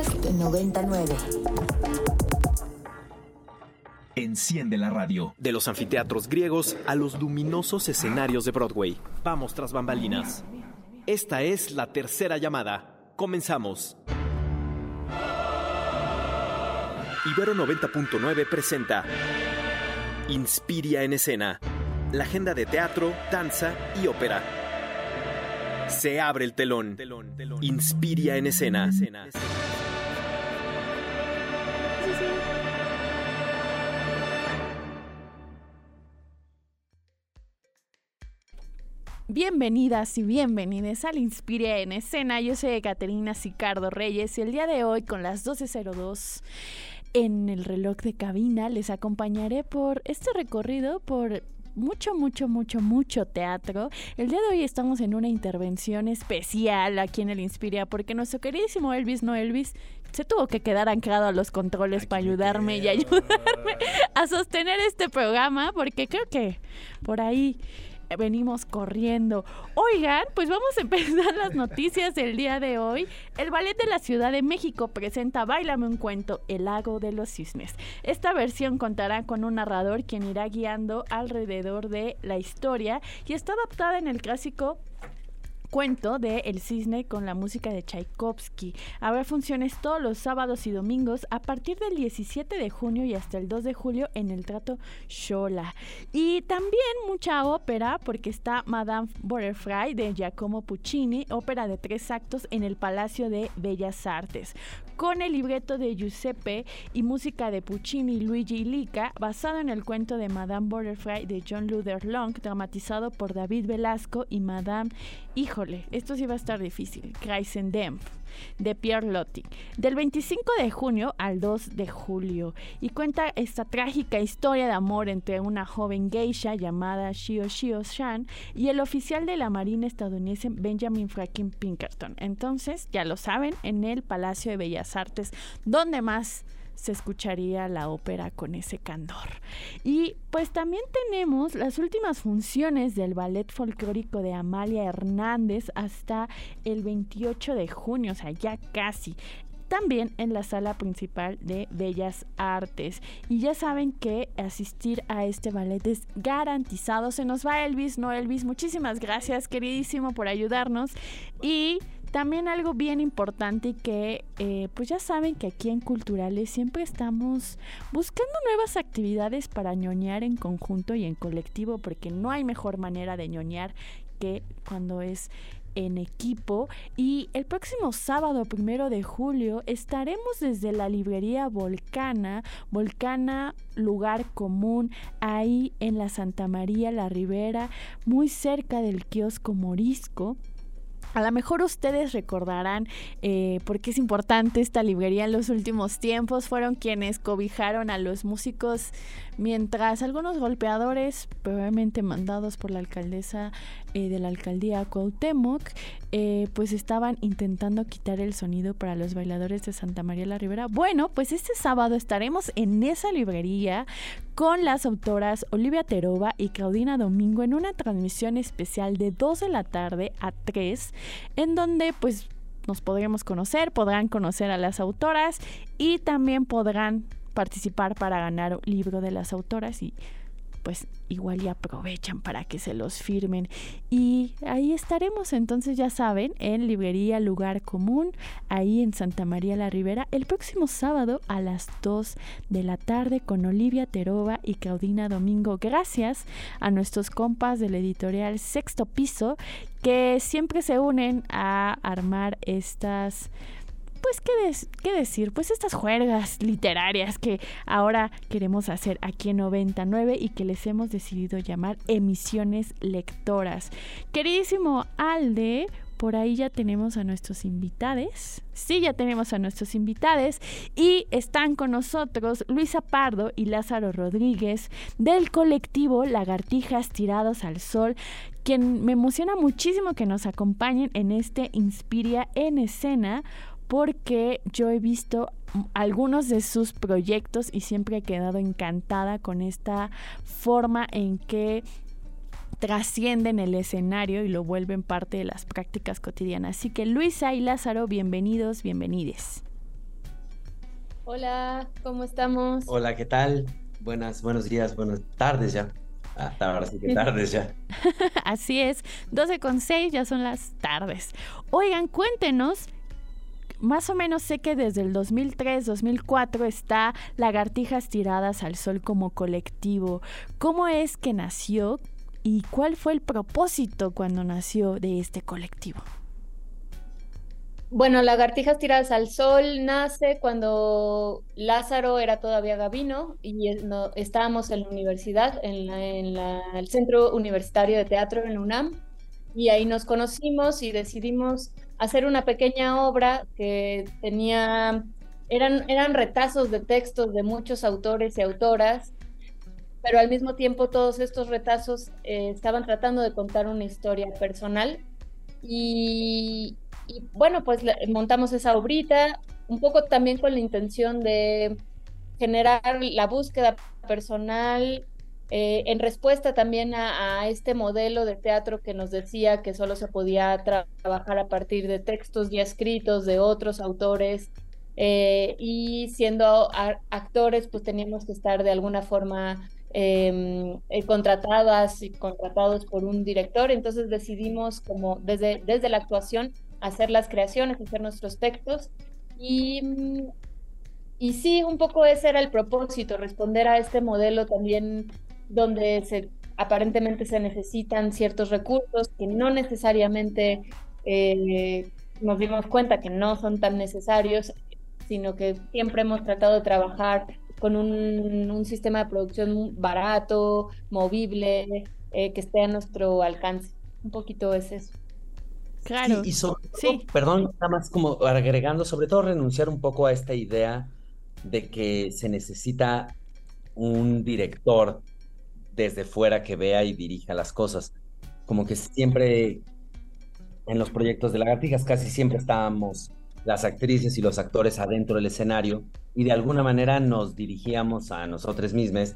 Podcast 99. Enciende la radio. De los anfiteatros griegos a los luminosos escenarios de Broadway. Vamos tras bambalinas. Esta es la tercera llamada. Comenzamos. Ibero 90.9 presenta Inspiria en escena. La agenda de teatro, danza y ópera. Se abre el telón. Inspiria en escena. Bienvenidas y bienvenidos al Inspiria en Escena. Yo soy Caterina Sicardo Reyes y el día de hoy con las 12.02 en el reloj de cabina les acompañaré por este recorrido por mucho, mucho, mucho, mucho teatro. El día de hoy estamos en una intervención especial aquí en el Inspiria porque nuestro queridísimo Elvis, no Elvis, se tuvo que quedar anclado a los controles para ayudarme y ayudarme a sostener este programa porque creo que por ahí venimos corriendo. Oigan, pues vamos a empezar las noticias del día de hoy. El Ballet de la Ciudad de México presenta Bailame un cuento, El lago de los cisnes. Esta versión contará con un narrador quien irá guiando alrededor de la historia y está adaptada en el clásico cuento de El Cisne con la música de Tchaikovsky. Habrá funciones todos los sábados y domingos a partir del 17 de junio y hasta el 2 de julio en el Trato Shola. Y también mucha ópera porque está Madame Butterfly de Giacomo Puccini, ópera de tres actos en el Palacio de Bellas Artes, con el libreto de Giuseppe y música de Puccini Luigi Lica, basado en el cuento de Madame Butterfly de John Luther Long, dramatizado por David Velasco y Madame esto sí va a estar difícil. Kreisendem de Pierre Lotti, del 25 de junio al 2 de julio, y cuenta esta trágica historia de amor entre una joven geisha llamada Shio Shio Shan y el oficial de la Marina estadounidense Benjamin Franklin Pinkerton. Entonces, ya lo saben, en el Palacio de Bellas Artes, donde más se escucharía la ópera con ese candor. Y pues también tenemos las últimas funciones del ballet folclórico de Amalia Hernández hasta el 28 de junio, o sea, ya casi también en la sala principal de Bellas Artes. Y ya saben que asistir a este ballet es garantizado. Se nos va Elvis, no Elvis. Muchísimas gracias, queridísimo, por ayudarnos. Y también algo bien importante que eh, pues ya saben que aquí en Culturales siempre estamos buscando nuevas actividades para ñoñar en conjunto y en colectivo porque no hay mejor manera de ñoñar que cuando es en equipo. Y el próximo sábado primero de julio estaremos desde la librería Volcana, Volcana lugar común ahí en la Santa María la Ribera, muy cerca del kiosco Morisco a lo mejor ustedes recordarán eh, por qué es importante esta librería en los últimos tiempos. Fueron quienes cobijaron a los músicos mientras algunos golpeadores, probablemente mandados por la alcaldesa eh, de la alcaldía Cuauhtémoc, eh, pues estaban intentando quitar el sonido para los bailadores de Santa María la Ribera. Bueno, pues este sábado estaremos en esa librería con las autoras Olivia Teroba y Claudina Domingo en una transmisión especial de 2 de la tarde a 3, en donde pues nos podremos conocer, podrán conocer a las autoras y también podrán participar para ganar un libro de las autoras y pues igual y aprovechan para que se los firmen. Y ahí estaremos, entonces ya saben, en Librería Lugar Común, ahí en Santa María la Ribera, el próximo sábado a las 2 de la tarde con Olivia Teroba y Claudina Domingo. Gracias a nuestros compas del editorial Sexto Piso que siempre se unen a armar estas pues, ¿qué, decir? Pues estas juergas literarias que ahora queremos hacer aquí en 99 y que les hemos decidido llamar emisiones lectoras. Queridísimo Alde, por ahí ya tenemos a nuestros invitados. Sí, ya tenemos a nuestros invitados. Y están con nosotros Luisa Pardo y Lázaro Rodríguez del colectivo Lagartijas Tirados al Sol, quien me emociona muchísimo que nos acompañen en este Inspiria en Escena porque yo he visto algunos de sus proyectos y siempre he quedado encantada con esta forma en que trascienden el escenario y lo vuelven parte de las prácticas cotidianas. Así que Luisa y Lázaro, bienvenidos, bienvenides. Hola, ¿cómo estamos? Hola, ¿qué tal? Buenas, buenos días, buenas tardes ya. Hasta ahora sí que tardes ya. Así es, 12 con 6 ya son las tardes. Oigan, cuéntenos más o menos sé que desde el 2003-2004 está Lagartijas Tiradas al Sol como colectivo. ¿Cómo es que nació y cuál fue el propósito cuando nació de este colectivo? Bueno, Lagartijas Tiradas al Sol nace cuando Lázaro era todavía Gavino y estábamos en la universidad, en, el Centro Universitario de Teatro en UNAM, y ahí nos conocimos y decidimos hacer una pequeña obra que tenía, eran, eran retazos de textos de muchos autores y autoras, pero al mismo tiempo todos estos retazos eh, estaban tratando de contar una historia personal y, bueno, pues montamos esa obrita, un poco también con la intención de generar la búsqueda personal eh, en respuesta también a, este modelo de teatro que nos decía que solo se podía trabajar a partir de textos ya escritos de otros autores eh, y siendo actores pues teníamos que estar de alguna forma eh, contratadas y contratados por un director, entonces decidimos como desde, desde la actuación hacer las creaciones, hacer nuestros textos. Y, y sí, un poco ese era el propósito, responder a este modelo también donde aparentemente se necesitan ciertos recursos que no necesariamente eh, nos dimos cuenta que no son tan necesarios, sino que siempre hemos tratado de trabajar con un, un sistema de producción barato, movible, eh, que esté a nuestro alcance. Un poquito es eso. Claro. y sobre todo, perdón, nada más como agregando, sobre todo renunciar un poco a esta idea de que se necesita un director desde fuera que vea y dirija las cosas. Como que siempre en los proyectos de lagartijas casi siempre estábamos las actrices y los actores adentro del escenario y de alguna manera nos dirigíamos a nosotros mismos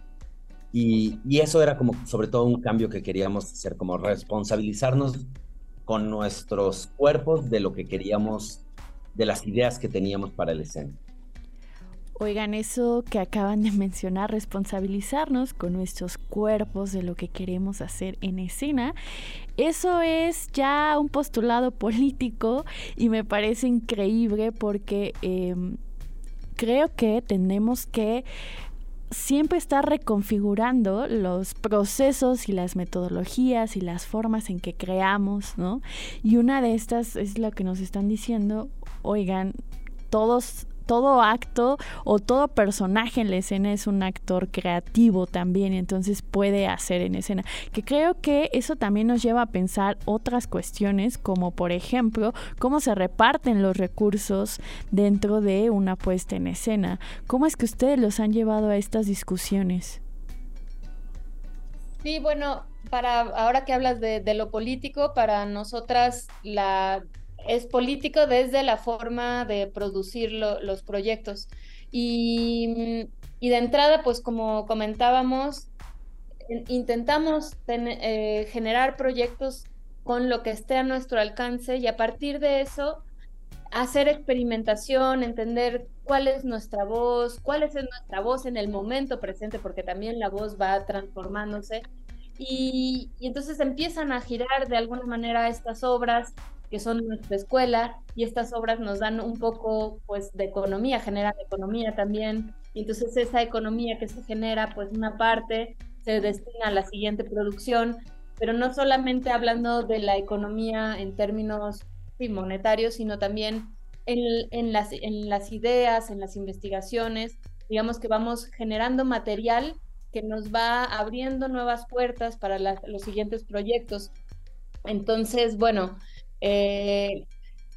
y, y, eso era como sobre todo un cambio que queríamos hacer, como responsabilizarnos con nuestros cuerpos de lo que queríamos, de las ideas que teníamos para el escena. Oigan, eso que acaban de mencionar, responsabilizarnos con nuestros cuerpos de lo que queremos hacer en escena, eso es ya un postulado político y me parece increíble porque em, creo que tenemos que siempre está reconfigurando los procesos y las metodologías y las formas en que creamos, ¿no? Y una de estas es lo que nos están diciendo, oigan, todos todo acto o todo personaje en la escena es un actor creativo también, entonces puede hacer en escena. Que creo que eso también nos lleva a pensar otras cuestiones, como por ejemplo, cómo se reparten los recursos dentro de una puesta en escena. ¿Cómo es que ustedes los han llevado a estas discusiones? Sí, bueno, para ahora que hablas de, de lo político, para nosotras la es político desde la forma de producir los proyectos. Y, de entrada, pues como comentábamos, intentamos eh, generar proyectos con lo que esté a nuestro alcance y a partir de eso hacer experimentación, entender cuál es nuestra voz, cuál es nuestra voz en el momento presente, porque también la voz va transformándose. Y, y entonces empiezan a girar de alguna manera estas obras que son nuestra escuela, y estas obras nos dan un poco pues de economía, generan economía también, y entonces esa economía que se genera, pues una parte se destina a la siguiente producción, pero no solamente hablando de la economía en términos monetarios, sino también en, en, las, en las ideas, en las investigaciones, digamos que vamos generando material que nos va abriendo nuevas puertas para los siguientes proyectos. Entonces, bueno, eh,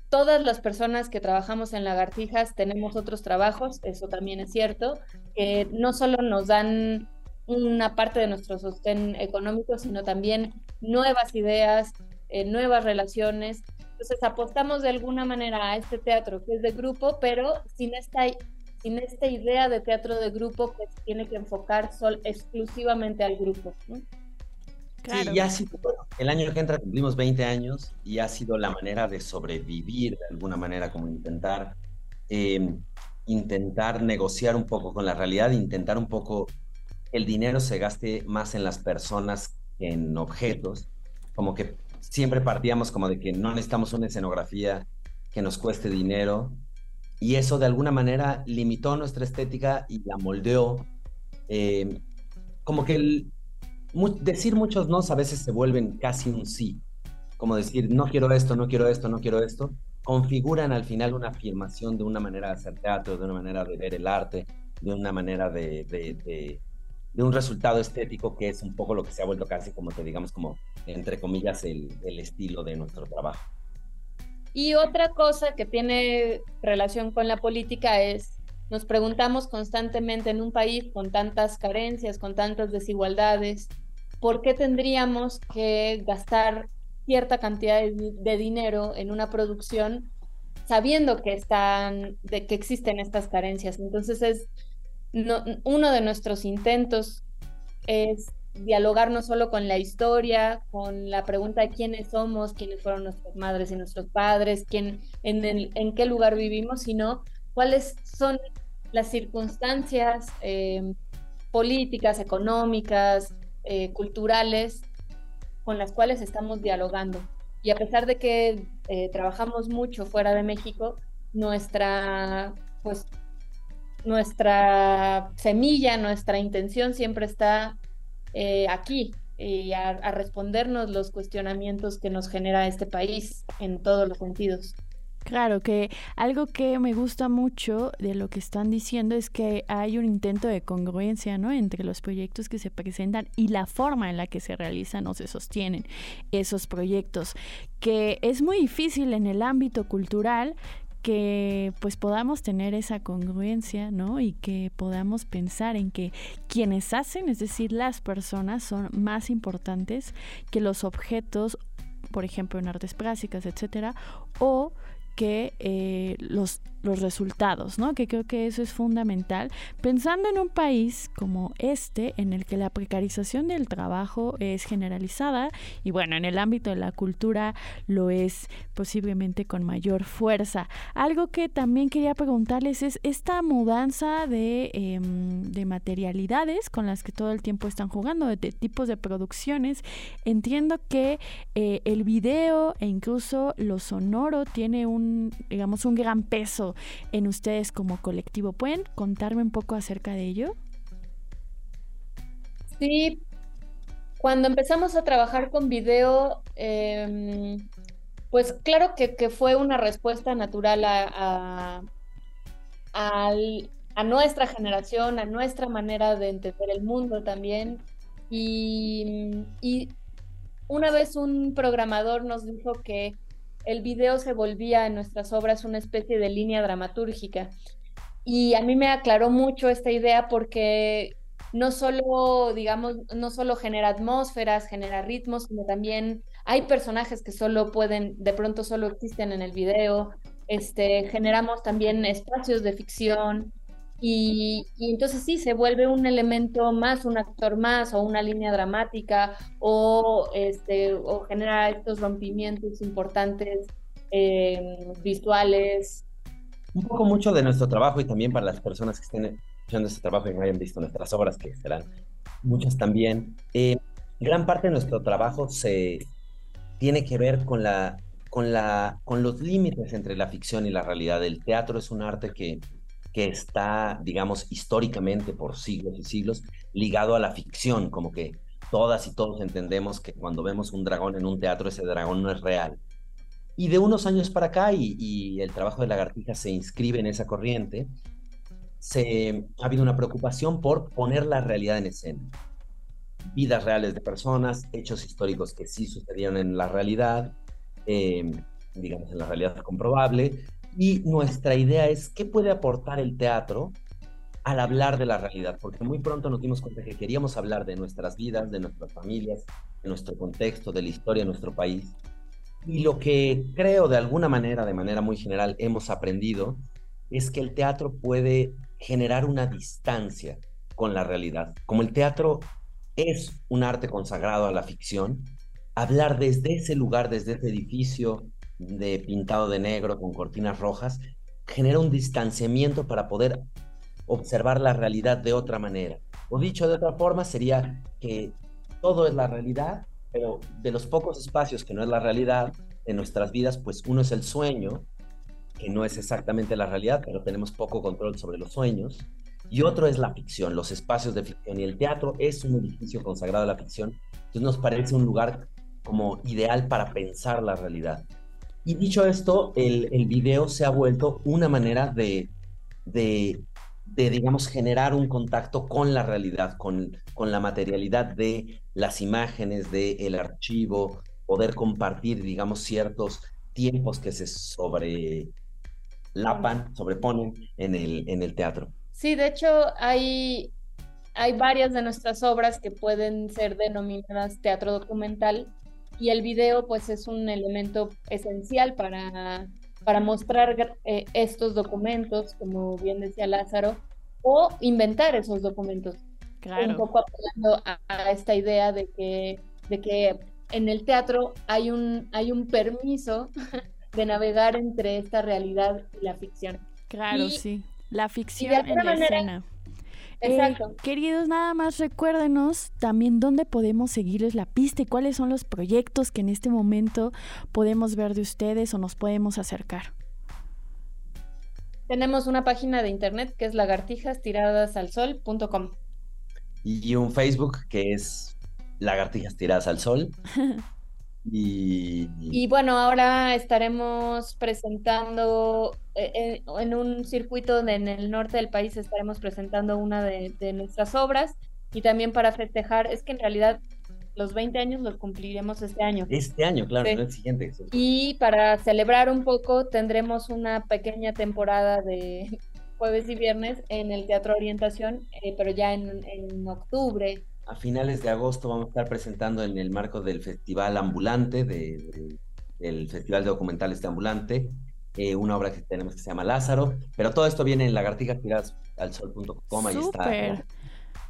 todas las personas que trabajamos en lagartijas tenemos otros trabajos, eso también es cierto, que no solo nos dan una parte de nuestro sostén económico, sino también nuevas ideas, eh, nuevas relaciones. Entonces apostamos de alguna manera a este teatro que es de grupo, pero sin esta, sin esta idea de teatro de grupo que tiene que enfocar sol, exclusivamente al grupo. Sí, ya ha sido, el año que entra cumplimos 20 años y ha sido la manera de sobrevivir de alguna manera, como intentar em, intentar negociar un poco con la realidad, intentar un poco el dinero se gaste más en las personas que en objetos, como que siempre partíamos como de que no necesitamos una escenografía que nos cueste dinero. Y eso de alguna manera limitó nuestra estética y la moldeó. Eh, como que el, decir muchos no a veces se vuelven casi un sí, como decir no quiero esto, no quiero esto, no quiero esto, configuran al final una afirmación de una manera de hacer teatro, de una manera de ver el arte, de una manera de, de, un resultado estético que es un poco lo que se ha vuelto casi como te digamos como entre comillas el, el estilo de nuestro trabajo. Y otra cosa que tiene relación con la política es, nos preguntamos constantemente en un país con tantas carencias, con tantas desigualdades, ¿por qué tendríamos que gastar cierta cantidad de, dinero en una producción sabiendo que están, que existen estas carencias. Entonces es uno de nuestros intentos es dialogar no solo con la historia, con la pregunta de quiénes somos, quiénes fueron nuestras madres y nuestros padres, quién, en, en qué lugar vivimos, sino cuáles son las circunstancias eh, políticas, económicas, eh, culturales con las cuales estamos dialogando. Y a pesar de que eh, trabajamos mucho fuera de México, nuestra, pues, nuestra semilla, nuestra intención siempre está aquí y a respondernos los cuestionamientos que nos genera este país en todos los sentidos. Claro, que algo que me gusta mucho de lo que están diciendo es que hay un intento de congruencia, ¿no? Entre los proyectos que se presentan y la forma en la que se realizan o se sostienen esos proyectos, que es muy difícil en el ámbito cultural que pues podamos tener esa congruencia, ¿no? Y que podamos pensar en que quienes hacen, es decir, las personas son más importantes que los objetos, por ejemplo, en artes plásticas, etcétera, o que eh, los los resultados, ¿no? Que creo que eso es fundamental. Pensando en un país como este, en el que la precarización del trabajo es generalizada y bueno, en el ámbito de la cultura lo es posiblemente con mayor fuerza. Algo que también quería preguntarles es esta mudanza de, em, de materialidades con las que todo el tiempo están jugando, de, tipos de producciones. Entiendo que eh, el video e incluso lo sonoro tiene un, digamos, un gran peso en ustedes como colectivo. ¿Pueden contarme un poco acerca de ello? Sí, cuando empezamos a trabajar con video, em, pues claro que, fue una respuesta natural a, a, nuestra generación, a nuestra manera de entender el mundo también. Y, y una vez un programador nos dijo que el video se volvía en nuestras obras una especie de línea dramatúrgica. Y a mí me aclaró mucho esta idea porque no solo, digamos, no solo genera atmósferas, genera ritmos, sino también hay personajes que solo pueden, de pronto solo existen en el video. Este, generamos también espacios de ficción, y, entonces sí, se vuelve un elemento más, un actor más, o una línea dramática, o, este, o genera estos rompimientos importantes eh, visuales. Un poco mucho de nuestro trabajo y también para las personas que estén escuchando este trabajo y no hayan visto nuestras obras, que serán muchas también. Eh, gran parte de nuestro trabajo se tiene que ver con la, con la, con los límites entre la ficción y la realidad. El teatro es un arte que que está, digamos, históricamente por siglos y siglos ligado a la ficción, como que todas y todos entendemos que cuando vemos un dragón en un teatro, ese dragón no es real. Y de unos años para acá, y, el trabajo de Lagartija se inscribe en esa corriente, se, ha habido una preocupación por poner la realidad en escena. Vidas reales de personas, hechos históricos que sí sucedieron en la realidad, eh, digamos en la realidad comprobable, y nuestra idea es qué puede aportar el teatro al hablar de la realidad, porque muy pronto nos dimos cuenta que queríamos hablar de nuestras vidas, de nuestras familias, de nuestro contexto, de la historia de nuestro país. Y lo que creo de alguna manera, de manera muy general, hemos aprendido es que el teatro puede generar una distancia con la realidad. Como el teatro es un arte consagrado a la ficción, hablar desde ese lugar, desde ese edificio, de pintado de negro con cortinas rojas, genera un distanciamiento para poder observar la realidad de otra manera. O dicho de otra forma, sería que todo es la realidad, pero de los pocos espacios que no es la realidad en nuestras vidas, pues uno es el sueño, que no es exactamente la realidad, pero tenemos poco control sobre los sueños. Y otro es la ficción, los espacios de ficción. Y el teatro es un edificio consagrado a la ficción. Entonces nos parece un lugar como ideal para pensar la realidad. Y dicho esto, el, video se ha vuelto una manera de, de, de, digamos, generar un contacto con la realidad, con, con la materialidad de las imágenes, del el archivo, poder compartir, digamos, ciertos tiempos que se sobre lapan, sobreponen en el, en el teatro. Sí, de hecho hay, hay varias de nuestras obras que pueden ser denominadas teatro documental y el video pues es un elemento esencial para, para mostrar eh, estos documentos, como bien decía Lázaro, o inventar esos documentos. Claro. Un poco apoyando a, a, esta idea de que, de que en el teatro hay un, hay un permiso de navegar entre esta realidad y la ficción. Claro, y, sí. La ficción en la manera, escena. Exacto. Eh, queridos, nada más recuérdenos también dónde podemos seguirles la pista y cuáles son los proyectos que en este momento podemos ver de ustedes o nos podemos acercar. Tenemos una página de internet que es lagartijastiradasal.com. Y un Facebook que es Lagartijas Tiradas al Sol. Y... y... bueno, ahora estaremos presentando en, eh, en, un circuito en el norte del país, estaremos presentando una de, de, nuestras obras y también para festejar, es que en realidad los 20 años los cumpliremos este año. Este año, claro, Sí. el siguiente. Y para celebrar un poco tendremos una pequeña temporada de jueves y viernes en el Teatro Orientación, eh, pero ya en, en octubre a finales de agosto vamos a estar presentando en el marco del Festival Ambulante, de, de, del Festival de Documentales de Ambulante, eh, una obra que tenemos que se llama Lázaro, pero todo esto viene en lagartijastirasalsol.com, ahí está.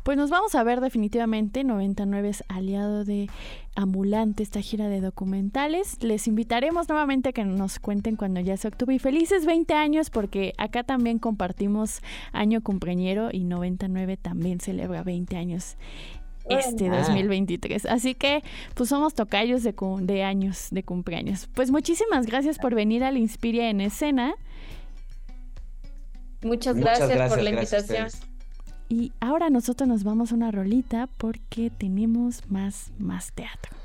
Pues nos vamos a ver definitivamente, 99 es aliado de Ambulante, esta gira de documentales. Les invitaremos nuevamente a que nos cuenten cuando ya se octubre y felices 20 años porque acá también compartimos año cumpleañero y 99 también celebra 20 años este Ah. 2023. Así que pues somos tocayos de, de años, de cumpleaños. Pues muchísimas gracias por venir al Inspiria en escena. Muchas gracias, Muchas gracias por la gracias invitación. Y ahora nosotros nos vamos a una rolita porque tenemos más, más teatro.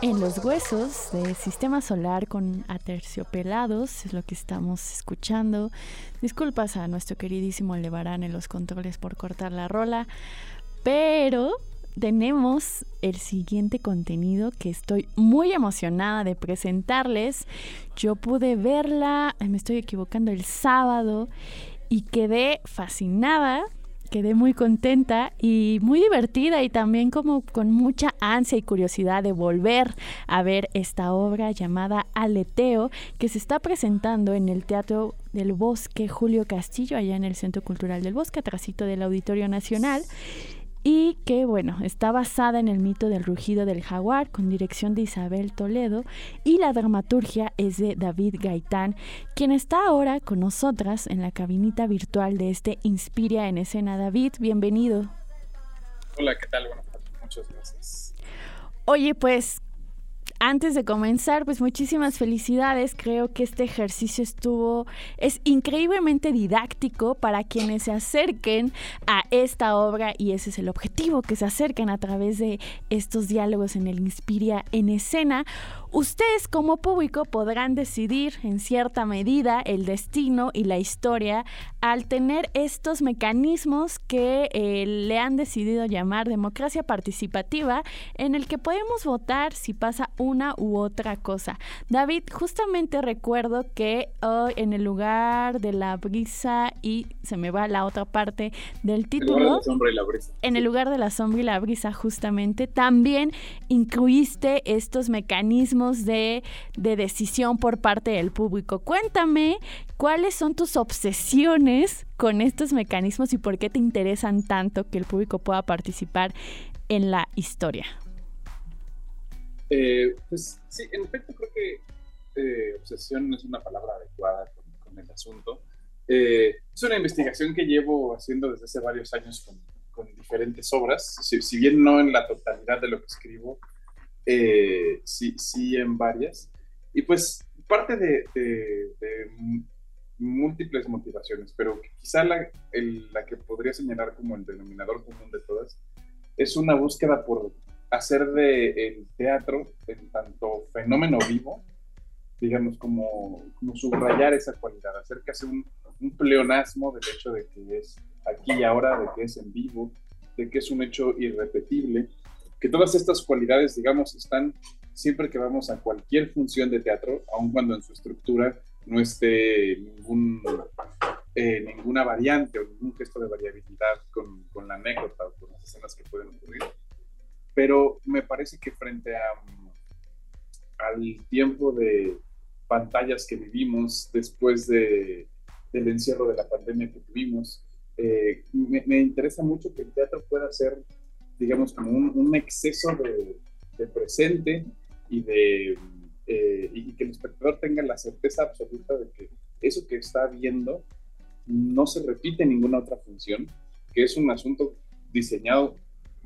En los huesos de Sistema Solar con aterciopelados es lo que estamos escuchando. Disculpas a nuestro queridísimo Levarán en los controles por cortar la rola, pero tenemos el siguiente contenido que estoy muy emocionada de presentarles. Yo pude verla, me estoy equivocando, el sábado y quedé fascinada quedé muy contenta y muy divertida y también como con mucha ansia y curiosidad de volver a ver esta obra llamada Aleteo que se está presentando en el Teatro del Bosque Julio Castillo allá en el Centro Cultural del Bosque, atrásito del Auditorio Nacional y que bueno, está basada en el mito del rugido del jaguar con dirección de Isabel Toledo y la dramaturgia es de David Gaitán, quien está ahora con nosotras en la cabinita virtual de este Inspiria en escena. David, bienvenido. Hola, ¿qué tal? Tardes, muchas gracias. Oye, pues antes de comenzar, pues muchísimas felicidades. Creo que este ejercicio estuvo, es increíblemente didáctico para quienes se acerquen a esta obra y ese es el objetivo, que se acerquen a través de estos diálogos en el Inspiria en escena. Ustedes como público podrán decidir en cierta medida el destino y la historia al tener estos mecanismos que eh, le han decidido llamar democracia participativa en el que podemos votar si pasa una u otra cosa. David, justamente recuerdo que oh, en el lugar de la brisa y se me va la otra parte del título. El lugar de la sombra y la brisa. En el lugar de la sombra y la brisa, justamente, también incluiste estos mecanismos de, de decisión por parte del público. Cuéntame cuáles son tus obsesiones con estos mecanismos y por qué te interesan tanto que el público pueda participar en la historia. Eh, pues sí, en efecto creo que eh, obsesión es una palabra adecuada con, el asunto. Eh, es una investigación que llevo haciendo desde hace varios años con, con diferentes obras, si, si, bien no en la totalidad de lo que escribo, eh, sí, sí en varias. Y pues parte de, de, de múltiples motivaciones, pero quizá la, el, la que podría señalar como el denominador común de todas es una búsqueda por hacer de el teatro en tanto fenómeno vivo, digamos, como, como subrayar esa cualidad, hacer casi un, un pleonasmo del hecho de que es aquí y ahora, de que es en vivo, de que es un hecho irrepetible, que todas estas cualidades, digamos, están siempre que vamos a cualquier función de teatro, aun cuando en su estructura no esté ningún, eh, ninguna variante o ningún gesto de variabilidad con, con, la anécdota o con las escenas que pueden ocurrir. Pero me parece que frente a, al tiempo de pantallas que vivimos después de, del encierro de la pandemia que tuvimos, eh, me, me, interesa mucho que el teatro pueda ser, digamos, como un, un exceso de, de, presente y de eh, y que el espectador tenga la certeza absoluta de que eso que está viendo no se repite en ninguna otra función, que es un asunto diseñado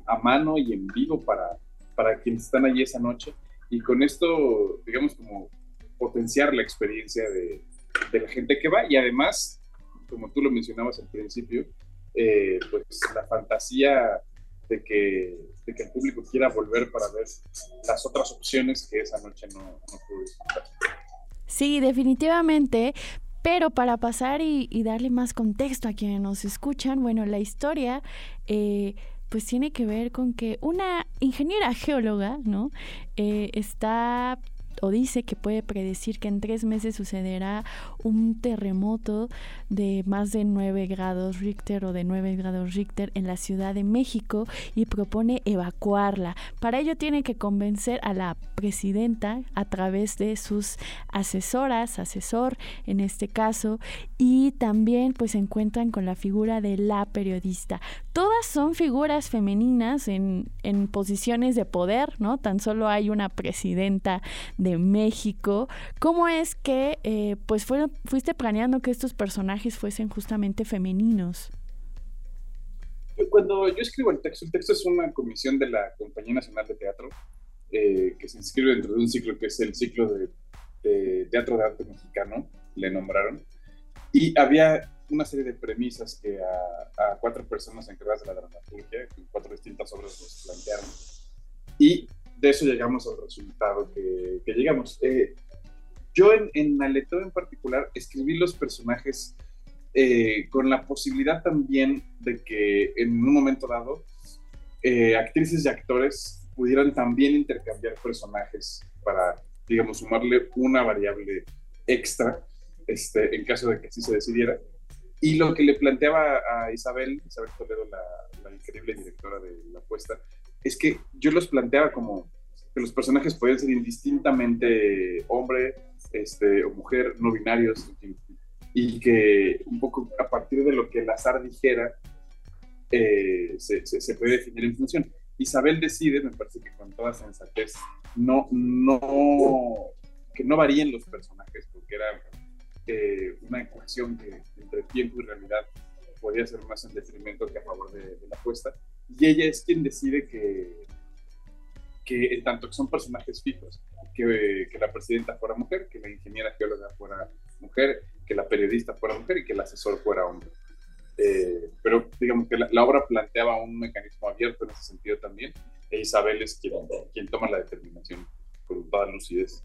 a mano y en vivo para, para quienes están allí esa noche. Y con esto, digamos, como potenciar la experiencia de, de la gente que va y además, como tú lo mencionabas al principio, eh, pues la fantasía de que, de que, el público quiera volver para ver las otras opciones que esa noche no, no pudo disfrutar. Sí, definitivamente. Pero para pasar y, darle más contexto a quienes nos escuchan, bueno, la historia eh, pues tiene que ver con que una ingeniera geóloga, ¿no? Eh, está o dice que puede predecir que en tres meses sucederá un terremoto de más de 9 grados Richter o de 9 grados Richter en la Ciudad de México y propone evacuarla. Para ello tiene que convencer a la presidenta a través de sus asesoras, asesor en este caso, y también pues se encuentran con la figura de la periodista. Todas son figuras femeninas en, en posiciones de poder, ¿no? Tan solo hay una presidenta de México. ¿Cómo es que eh, pues fue, fuiste planeando que estos personajes fuesen justamente femeninos? Cuando yo escribo el texto, el texto es una comisión de la Compañía Nacional de Teatro eh, que se inscribe dentro de un ciclo que es el ciclo de Teatro de Arte Mexicano, le nombraron. Y había una serie de premisas que a, a, cuatro personas encargadas de la dramaturgia, en cuatro distintas obras nos plantearon. Y de eso llegamos al resultado que, que llegamos. Eh, yo en, en en particular escribí los personajes eh, con la posibilidad también de que en un momento dado eh, actrices y actores pudieran también intercambiar personajes para, digamos, sumarle una variable extra este, en caso de que así se decidiera. Y lo que le planteaba a Isabel, Isabel Toledo, la, la increíble directora de la puesta, es que yo los planteaba como que los personajes podían ser indistintamente hombre este, o mujer, no binarios, y que un poco a partir de lo que el azar dijera, eh, se, se, se, puede definir en función. Isabel decide, me parece que con toda sensatez, no, no, que no varíen los personajes, porque era eh, una ecuación que entre tiempo y realidad podía ser más en detrimento que a favor de, de la apuesta. Y ella es quien decide que, que tanto que son personajes fijos, que, que, la presidenta fuera mujer, que la ingeniera geóloga fuera mujer, que la periodista fuera mujer y que el asesor fuera hombre. Eh, pero digamos que la, la, obra planteaba un mecanismo abierto en ese sentido también, e Isabel es quien, quien toma la determinación con toda lucidez.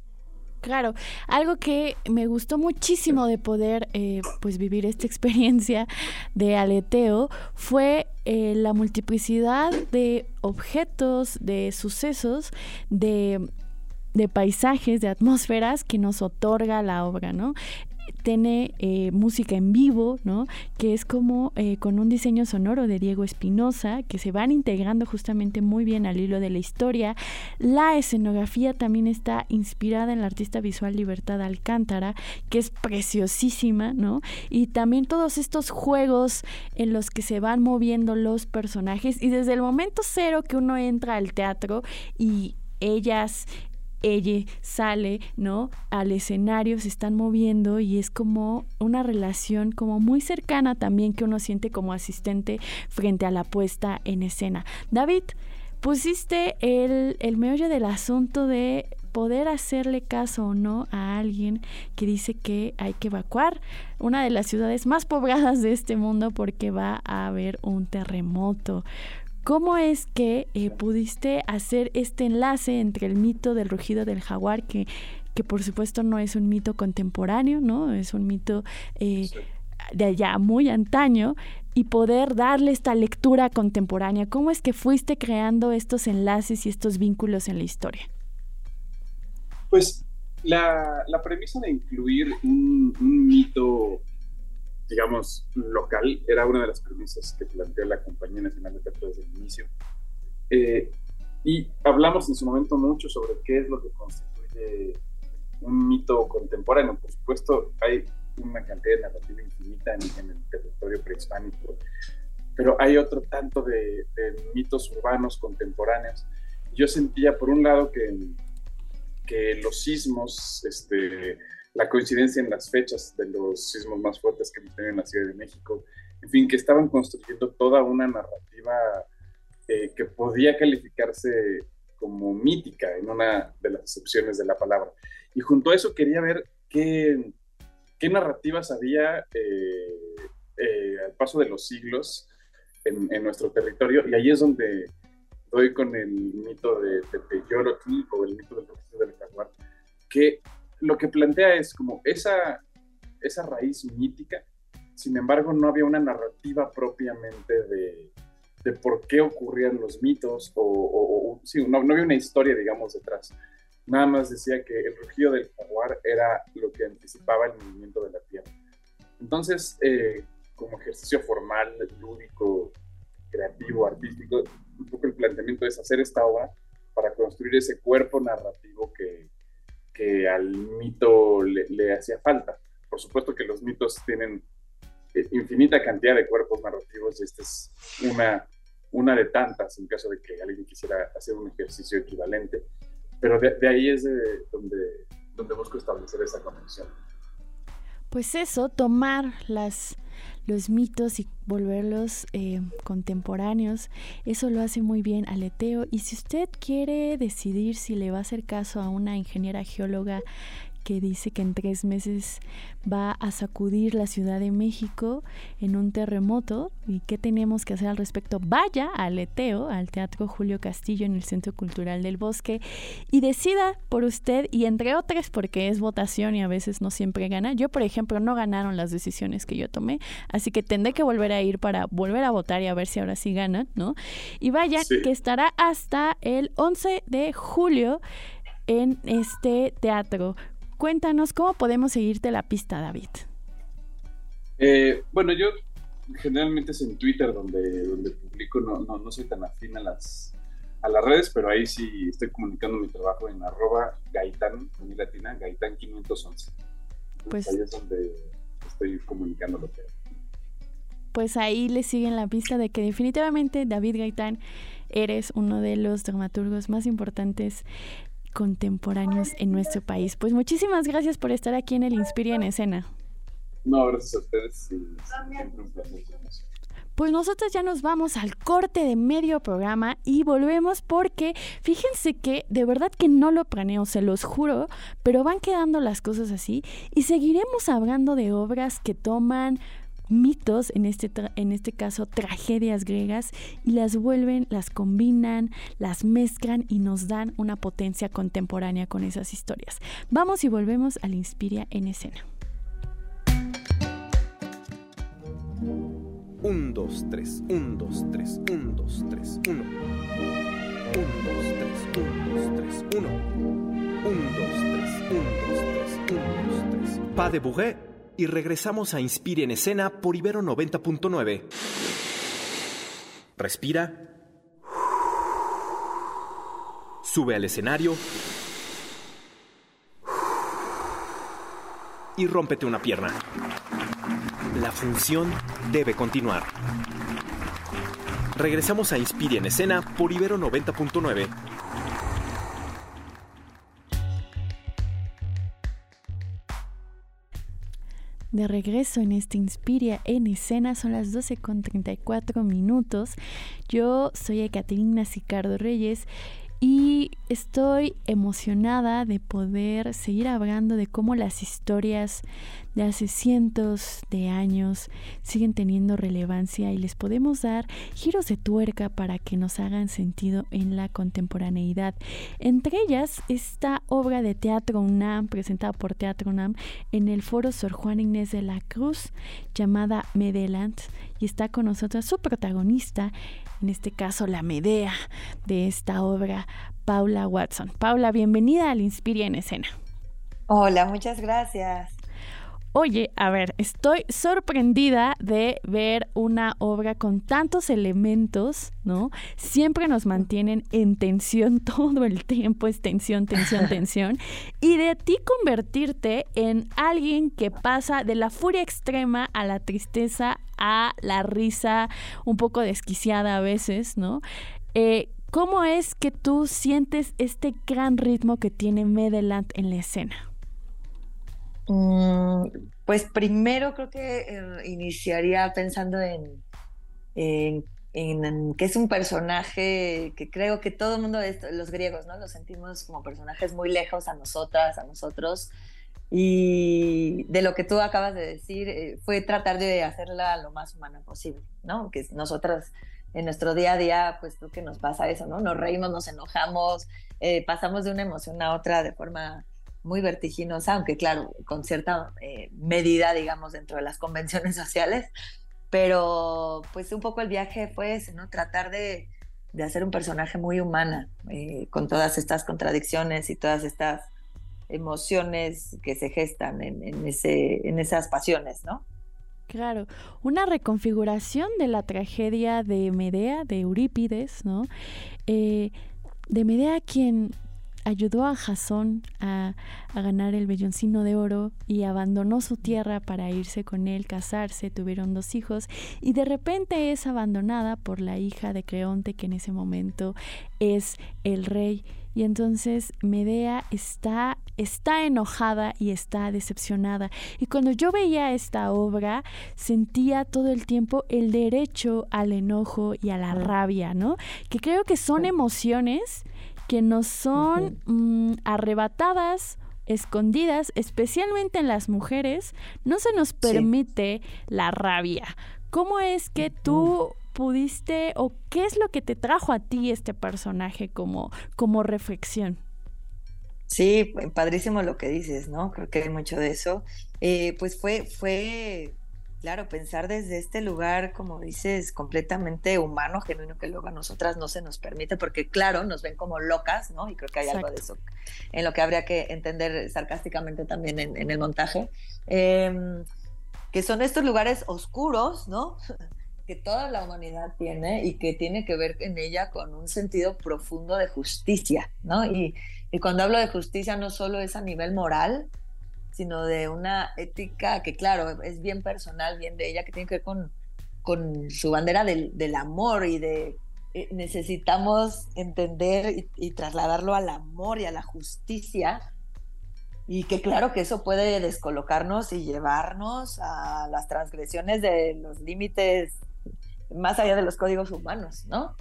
Claro, algo que me gustó muchísimo de poder eh, pues vivir esta experiencia de aleteo fue eh, la multiplicidad de objetos, de sucesos, de de paisajes, de atmósferas que nos otorga la obra, ¿no? Tiene eh, música en vivo, ¿no? Que es como eh, con un diseño sonoro de Diego Espinosa, que se van integrando justamente muy bien al hilo de la historia. La escenografía también está inspirada en la artista visual Libertad Alcántara, que es preciosísima, ¿no? Y también todos estos juegos en los que se van moviendo los personajes y desde el momento cero que uno entra al teatro y ellas ella sale, ¿no? Al escenario, se están moviendo y es como una relación como muy cercana también que uno siente como asistente frente a la puesta en escena. David, pusiste el, el meollo del asunto de poder hacerle caso o no a alguien que dice que hay que evacuar una de las ciudades más pobladas de este mundo porque va a haber un terremoto. ¿Cómo es que eh, pudiste hacer este enlace entre el mito del rugido del jaguar, que, que por supuesto no es un mito contemporáneo, ¿no? Es un mito eh, de allá muy antaño, y poder darle esta lectura contemporánea? ¿Cómo es que fuiste creando estos enlaces y estos vínculos en la historia? Pues la, la premisa de incluir un, un mito digamos, local, era una de las premisas que planteó la Compañía Nacional de Teatro desde el inicio. Eh, y hablamos en su momento mucho sobre qué es lo que constituye un mito contemporáneo. Por supuesto, hay una cantidad de narrativa infinita en, el territorio prehispánico, pero hay otro tanto de, de, mitos urbanos contemporáneos. Yo sentía, por un lado, que, que los sismos, este, la coincidencia en las fechas de los sismos más fuertes que hemos tenido en la Ciudad de México, en fin, que estaban construyendo toda una narrativa eh, que podía calificarse como mítica en una de las excepciones de la palabra. Y junto a eso quería ver qué, qué narrativas había eh, eh, al paso de los siglos en, en, nuestro territorio, y ahí es donde doy con el mito de Tepeyorotl o el mito del proceso del jaguar, que lo que plantea es como esa, esa raíz mítica, sin embargo no había una narrativa propiamente de, de por qué ocurrían los mitos, o, o, sí, no, no, había una historia, digamos, detrás. Nada más decía que el rugido del jaguar era lo que anticipaba el movimiento de la Tierra. Entonces, eh, como ejercicio formal, lúdico, creativo, artístico, un poco el planteamiento es hacer esta obra para construir ese cuerpo narrativo que, que al mito le, le, hacía falta. Por supuesto que los mitos tienen eh, infinita cantidad de cuerpos narrativos y esta es una, una de tantas en caso de que alguien quisiera hacer un ejercicio equivalente. Pero de, de ahí es de donde, donde busco establecer esa conexión. Pues eso, tomar las los mitos y volverlos eh, contemporáneos. Eso lo hace muy bien Aleteo. Y si usted quiere decidir si le va a hacer caso a una ingeniera geóloga que dice que en tres meses va a sacudir la Ciudad de México en un terremoto y qué tenemos que hacer al respecto. Vaya al Eteo, al Teatro Julio Castillo en el Centro Cultural del Bosque y decida por usted y entre otras porque es votación y a veces no siempre gana. Yo, por ejemplo, no ganaron las decisiones que yo tomé, así que tendré que volver a ir para volver a votar y a ver si ahora sí ganan, ¿no? Y vaya sí. que estará hasta el 11 de julio en este teatro. Cuéntanos cómo podemos seguirte la pista, David. Eh, bueno, yo generalmente es en Twitter donde, donde publico, no, no, no soy tan afín a las, a las redes, pero ahí sí estoy comunicando mi trabajo en arroba gaitán, con mi latina, gaitán 511. Pues ahí es donde estoy comunicando lo que pues ahí le siguen la pista de que definitivamente David Gaitán eres uno de los dramaturgos más importantes contemporáneos en nuestro país. Pues muchísimas gracias por estar aquí en el Inspiria en Escena. No, gracias a ustedes. Pues nosotros ya nos vamos al corte de medio programa y volvemos porque fíjense que de verdad que no lo planeo, se los juro, pero van quedando las cosas así y seguiremos hablando de obras que toman mitos, en este, en este caso tragedias griegas, y las vuelven, las combinan, las mezclan y nos dan una potencia contemporánea con esas historias. Vamos y volvemos al Inspiria en escena. Un, dos, tres, un, dos, tres, un, dos, tres, uno. Un, dos, tres, un, dos, tres, uno. Un, dos, tres, un, dos, tres, un, de Bourget y regresamos a Inspire en Escena por Ibero 90.9. Respira. Sube al escenario. Y rómpete una pierna. La función debe continuar. Regresamos a Inspire en Escena por Ibero 90.9. de regreso en este Inspiria en escena. Son las 12 con 34 minutos. Yo soy Ekaterina Sicardo Reyes y estoy emocionada de poder seguir hablando de cómo las historias de hace cientos de años siguen teniendo relevancia y les podemos dar giros de tuerca para que nos hagan sentido en la contemporaneidad. Entre ellas, esta obra de Teatro UNAM, presentada por Teatro UNAM en el foro Sor Juan Inés de la Cruz, llamada Medeland, y está con nosotros su protagonista, en este caso la Medea de esta obra, Paula Watson. Paula, bienvenida al Inspiria en Escena. Hola, muchas gracias. Oye, a ver, estoy sorprendida de ver una obra con tantos elementos, ¿no? Siempre nos mantienen en tensión todo el tiempo, es tensión, tensión, tensión. Y de ti convertirte en alguien que pasa de la furia extrema a la tristeza, a la risa un poco desquiciada a veces, ¿no? Eh, ¿Cómo es que tú sientes este gran ritmo que tiene Medeland en la escena? Mm, pues primero creo que eh, iniciaría pensando en, en, que es un personaje que creo que todo el mundo, los griegos, ¿no? Los sentimos como personajes muy lejos a nosotras, a nosotros. Y de lo que tú acabas de decir, eh, fue tratar de hacerla lo más humana posible, ¿no? Que nosotras en nuestro día a día, pues creo que nos pasa eso, ¿no? Nos reímos, nos enojamos, eh, pasamos de una emoción a otra de forma muy vertiginosa, aunque claro, con cierta eh, medida, digamos, dentro de las convenciones sociales, pero pues un poco el viaje fue ese, ¿no? Tratar de, de hacer un personaje muy humana, eh, con todas estas contradicciones y todas estas emociones que se gestan en, en, ese, en esas pasiones, ¿no? Claro, una reconfiguración de la tragedia de Medea, de Eurípides, ¿no? Eh, de Medea quien ayudó a Jasón a, ganar el velloncino de oro y abandonó su tierra para irse con él, casarse, tuvieron dos hijos y de repente es abandonada por la hija de Creonte que en ese momento es el rey y entonces Medea está, está enojada y está decepcionada. Y cuando yo veía esta obra, sentía todo el tiempo el derecho al enojo y a la rabia, ¿no? Que creo que son emociones que nos son mm, arrebatadas, escondidas, especialmente en las mujeres, no se nos permite la rabia. ¿Cómo es que tú pudiste o qué es lo que te trajo a ti este personaje como, como reflexión? Sí, padrísimo lo que dices, ¿no? Creo que hay mucho de eso. Eh, pues fue, fue Claro, pensar desde este lugar, como dices, completamente humano, genuino, que luego a nosotras no se nos permite, porque claro, nos ven como locas, ¿no? Y creo que hay algo de eso en lo que habría que entender sarcásticamente también en, el montaje, em, que son estos lugares oscuros, ¿no? que toda la humanidad tiene y que tiene que ver en ella con un sentido profundo de justicia, ¿no? Y, y cuando hablo de justicia no solo es a nivel moral, sino de una ética que, claro, es bien personal, bien de ella, que tiene que ver con, con su bandera del, del amor y de eh, necesitamos entender y, trasladarlo al amor y a la justicia. Y que claro que eso puede descolocarnos y llevarnos a las transgresiones de los límites más allá de los códigos humanos, ¿no?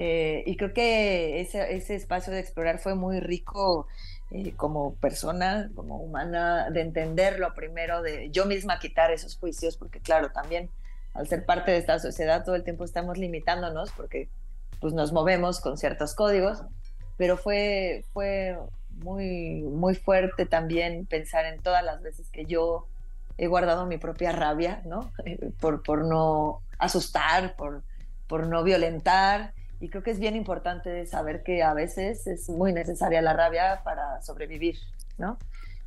Eh, y creo que ese, ese espacio de explorar fue muy rico eh, como persona, como humana, de entenderlo primero, de yo misma quitar esos juicios, porque claro, también al ser parte de esta sociedad todo el tiempo estamos limitándonos porque pues nos movemos con ciertos códigos, pero fue, fue muy, muy fuerte también pensar en todas las veces que yo he guardado mi propia rabia, ¿no? por, por no asustar, por, por no violentar, y creo que es bien importante saber que a veces es muy necesaria la rabia para sobrevivir, ¿no?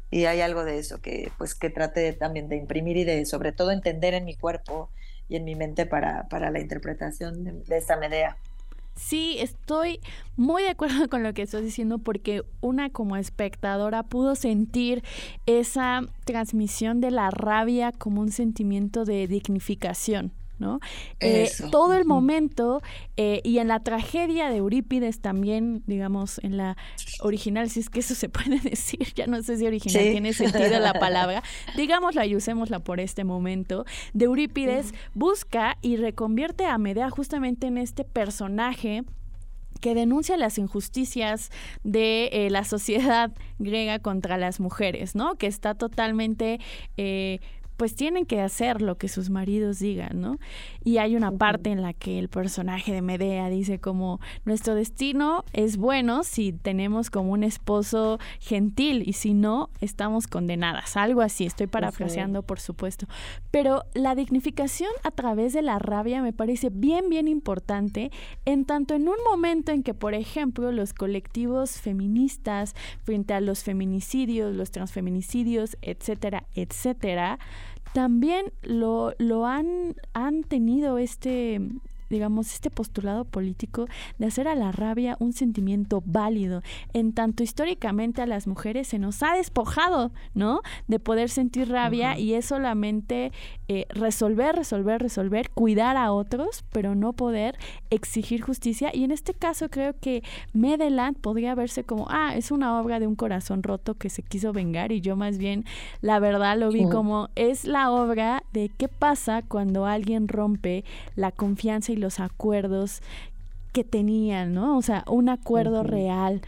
Y hay algo de eso que pues que trate también de imprimir y de sobre todo entender en mi cuerpo y en mi mente para, para la interpretación de, esta Medea. Sí, estoy muy de acuerdo con lo que estás diciendo porque una como espectadora pudo sentir esa transmisión de la rabia como un sentimiento de dignificación, ¿no? Eh, todo el momento eh, y en la tragedia de Eurípides también, digamos, en la original, si es que eso se puede decir, ya no sé si original tiene sentido la palabra, digámosla y usémosla por este momento, de Eurípides busca y reconvierte a Medea justamente en este personaje que denuncia las injusticias de eh, la sociedad griega contra las mujeres, ¿no? Que está totalmente eh, pues tienen que hacer lo que sus maridos digan, ¿no? Y hay una parte en la que el personaje de Medea dice como nuestro destino es bueno si tenemos como un esposo gentil y si no estamos condenadas, algo así, estoy parafraseando por supuesto, pero la dignificación a través de la rabia me parece bien bien importante en tanto en un momento en que por ejemplo los colectivos feministas frente a los feminicidios, los transfeminicidios, etcétera, etcétera, también lo, lo han, han tenido este digamos, este postulado político de hacer a la rabia un sentimiento válido, en tanto históricamente a las mujeres se nos ha despojado, ¿no? De poder sentir rabia y es solamente eh, resolver, resolver, resolver, cuidar a otros, pero no poder exigir justicia. Y en este caso creo que Medeland podría verse como, ah, es una obra de un corazón roto que se quiso vengar y yo más bien, la verdad, lo vi como es la obra de qué pasa cuando alguien rompe la confianza y los acuerdos que tenían, ¿no? O sea, un acuerdo real.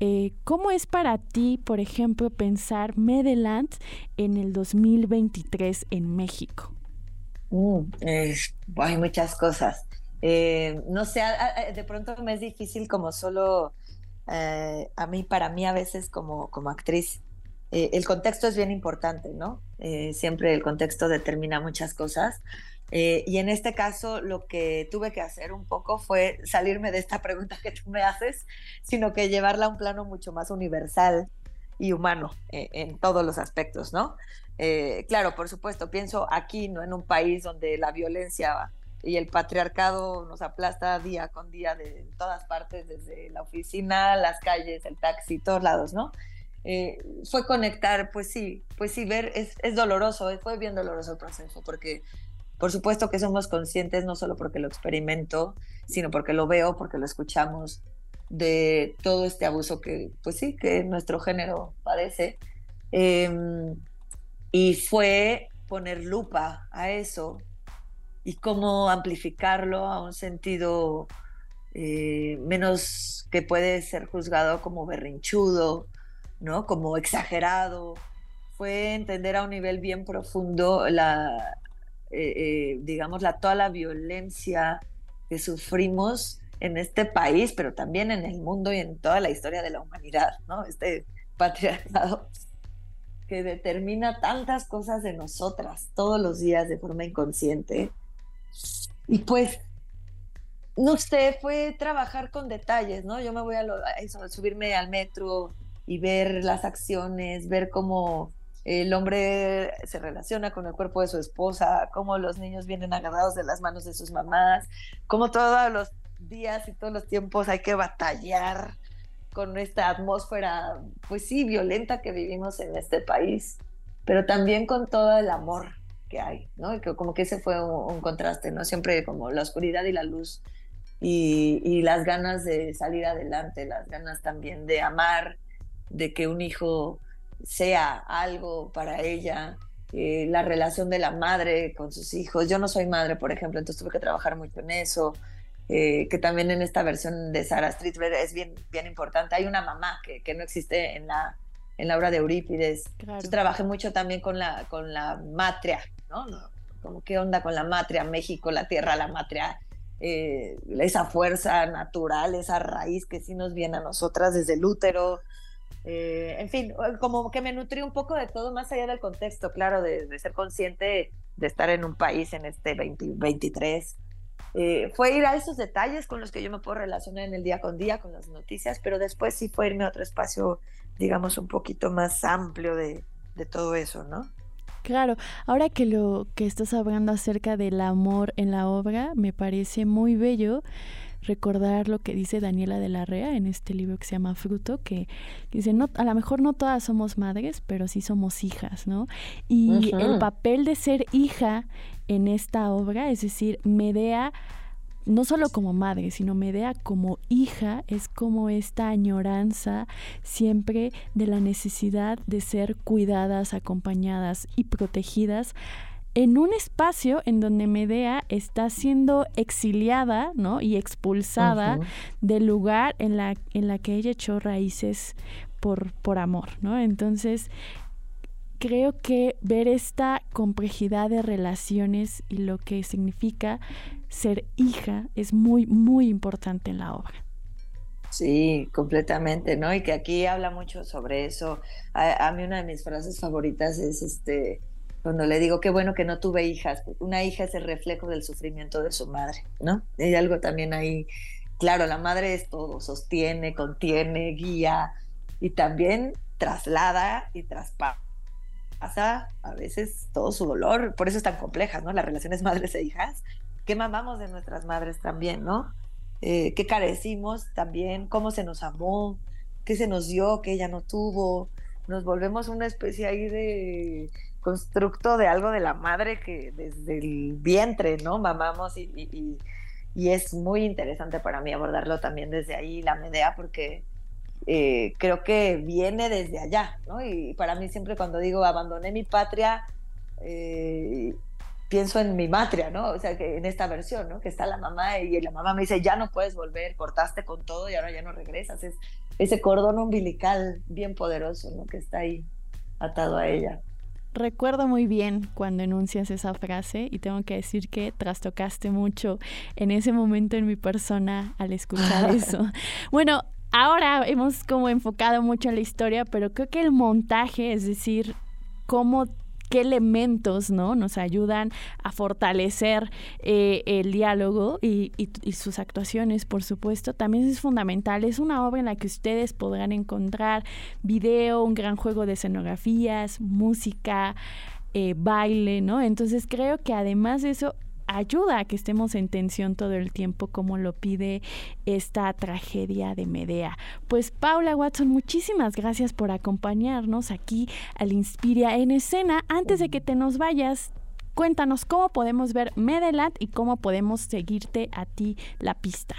Eh, ¿Cómo es para ti, por ejemplo, pensar Medeland en el 2023 en México? Uh, hay muchas cosas. Eh, no sé, de pronto me es difícil como solo eh, a mí, para mí a veces como, como actriz, el contexto es bien importante, ¿no? siempre el contexto determina muchas cosas. Eh, y en este caso lo que tuve que hacer un poco fue salirme de esta pregunta que tú me haces, sino que llevarla a un plano mucho más universal y humano eh, en todos los aspectos, ¿no? Eh, claro, por supuesto, pienso aquí, ¿no? En un país donde la violencia y el patriarcado nos aplasta día con día de todas partes, desde la oficina, las calles, el taxi, todos lados, ¿no? fue conectar, pues sí, pues sí, ver, es, es doloroso, fue bien doloroso el proceso, porque por supuesto que somos conscientes, no solo porque lo experimento, sino porque lo veo, porque lo escuchamos, de todo este abuso que, pues sí, que nuestro género padece. Em, y fue poner lupa a eso y cómo amplificarlo a un sentido eh, menos que puede ser juzgado como berrinchudo, ¿no? Como exagerado. Fue entender a un nivel bien profundo la, eh, eh, digamos, la, toda la violencia que sufrimos en este país, pero también en el mundo y en toda la historia de la humanidad, ¿no? Este patriarcado que determina tantas cosas de nosotras todos los días de forma inconsciente. Y pues, no sé, fue trabajar con detalles, ¿no? Yo me voy a, a subirme al metro y ver las acciones, ver cómo el hombre se relaciona con el cuerpo de su esposa, cómo los niños vienen agarrados de las manos de sus mamás, cómo todos los días y todos los tiempos hay que batallar con esta atmósfera, pues sí, violenta que vivimos en este país, pero también con todo el amor que hay, ¿no? Que como que ese fue un, contraste, ¿no? Siempre como la oscuridad y la luz y las ganas de salir adelante, las ganas también de amar, de que un hijo sea algo para ella, eh, la relación de la madre con sus hijos. Yo no soy madre, por ejemplo, entonces tuve que trabajar mucho en eso, eh, que también en esta versión de Sarah Streetberg es bien, bien importante. Hay una mamá que, que no existe en la, en la obra de Eurípides. Yo trabajé mucho también con la, con la matria, ¿no? Como qué onda con la matria, México, la tierra, la matria. Eh, esa fuerza natural, esa raíz que sí nos viene a nosotras desde el útero, eh, en fin, como que me nutrí un poco de todo, más allá del contexto, claro, de, ser consciente de estar en un país en este 2023. Eh, fue ir a esos detalles con los que yo me puedo relacionar en el día con día, con las noticias, pero después sí fue irme a otro espacio, digamos, un poquito más amplio de, de todo eso, ¿no? Claro, ahora que lo que estás hablando acerca del amor en la obra, me parece muy bello recordar lo que dice Daniela de la Rea en este libro que se llama Fruto, que dice, no, a lo mejor no todas somos madres, pero sí somos hijas, ¿no? Y el papel de ser hija en esta obra, es decir, Medea no solo como madre, sino Medea como hija, es como esta añoranza siempre de la necesidad de ser cuidadas, acompañadas y protegidas en un espacio en donde Medea está siendo exiliada ¿no? y expulsada del lugar en la, en la que ella echó raíces por, por amor. ¿no? Entonces, creo que ver esta complejidad de relaciones y lo que significa ser hija es muy, muy importante en la obra. Sí, completamente, ¿no? Y que aquí habla mucho sobre eso. A, a, mí una de mis frases favoritas es este, cuando le digo, qué bueno que no tuve hijas. Una hija es el reflejo del sufrimiento de su madre, ¿no? Hay algo también ahí. Claro, la madre es todo, sostiene, contiene, guía y también traslada y traspasa a veces todo su dolor. Por eso es tan compleja, ¿no? Las relaciones madres e hijas. ¿Qué mamamos de nuestras madres también, no? Eh, ¿Qué carecimos también? ¿Cómo se nos amó? ¿Qué se nos dio que ella no tuvo? Nos volvemos una especie ahí de constructo de algo de la madre que desde el vientre, ¿no? Mamamos y, y, y, es muy interesante para mí abordarlo también desde ahí, la Medea, porque eh, creo que viene desde allá, ¿no? Y para mí siempre cuando digo abandoné mi patria, eh, pienso en mi matria, ¿no? O sea, que en esta versión, ¿no? Que está la mamá y la mamá me dice, ya no puedes volver, cortaste con todo y ahora ya no regresas. Es ese cordón umbilical bien poderoso, ¿no? Que está ahí atado a ella. Recuerdo muy bien cuando enuncias esa frase y tengo que decir que trastocaste mucho en ese momento en mi persona al escuchar eso. Bueno, ahora hemos como enfocado mucho en la historia, pero creo que el montaje, es decir, cómo qué elementos ¿no? nos ayudan a fortalecer eh, el diálogo y, sus actuaciones, por supuesto, también es fundamental. Es una obra en la que ustedes podrán encontrar video, un gran juego de escenografías, música, eh, baile, ¿no? Entonces creo que además de eso ayuda a que estemos en tensión todo el tiempo como lo pide esta tragedia de Medea. Pues Paula Watson, muchísimas gracias por acompañarnos aquí al Inspiria en escena. Antes de que te nos vayas, cuéntanos cómo podemos ver Medelat y cómo podemos seguirte a ti la pista.